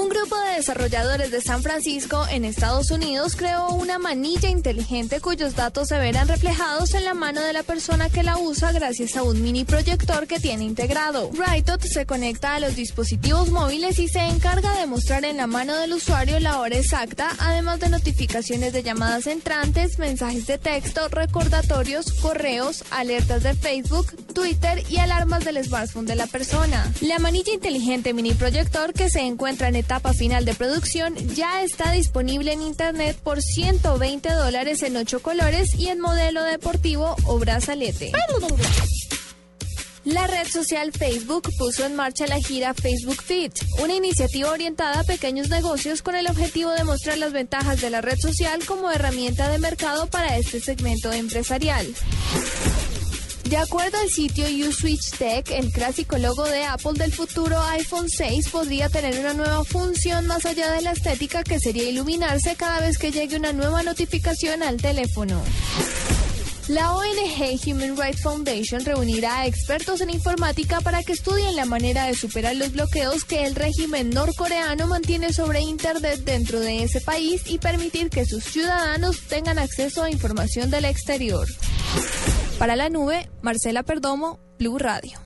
Un grupo de desarrolladores de San Francisco en Estados Unidos creó una manilla inteligente cuyos datos se verán reflejados en la mano de la persona que la usa gracias a un mini proyector que tiene integrado. Rightot se conecta a los dispositivos móviles y se encarga de mostrar en la mano del usuario la hora exacta, además de notificaciones de llamadas entrantes, mensajes de texto, recordatorios, correos, alertas de Facebook, Twitter y alarmas del smartphone de la persona. La manilla inteligente mini proyector que se encuentra en etapa final de producción ya está disponible en internet por 120 dólares en 8 colores y en modelo deportivo o brazalete. La red social Facebook puso en marcha la gira Facebook Fit, una iniciativa orientada a pequeños negocios con el objetivo de mostrar las ventajas de la red social como herramienta de mercado para este segmento empresarial. De acuerdo al sitio USwitch Tech, el clásico logo de Apple del futuro iPhone 6 podría tener una nueva función más allá de la estética que sería iluminarse cada vez que llegue una nueva notificación al teléfono. La ONG Human Rights Foundation reunirá a expertos en informática para que estudien la manera de superar los bloqueos que el régimen norcoreano mantiene sobre Internet dentro de ese país y permitir que sus ciudadanos tengan acceso a información del exterior. Para la nube, Marcela Perdomo, Blue Radio.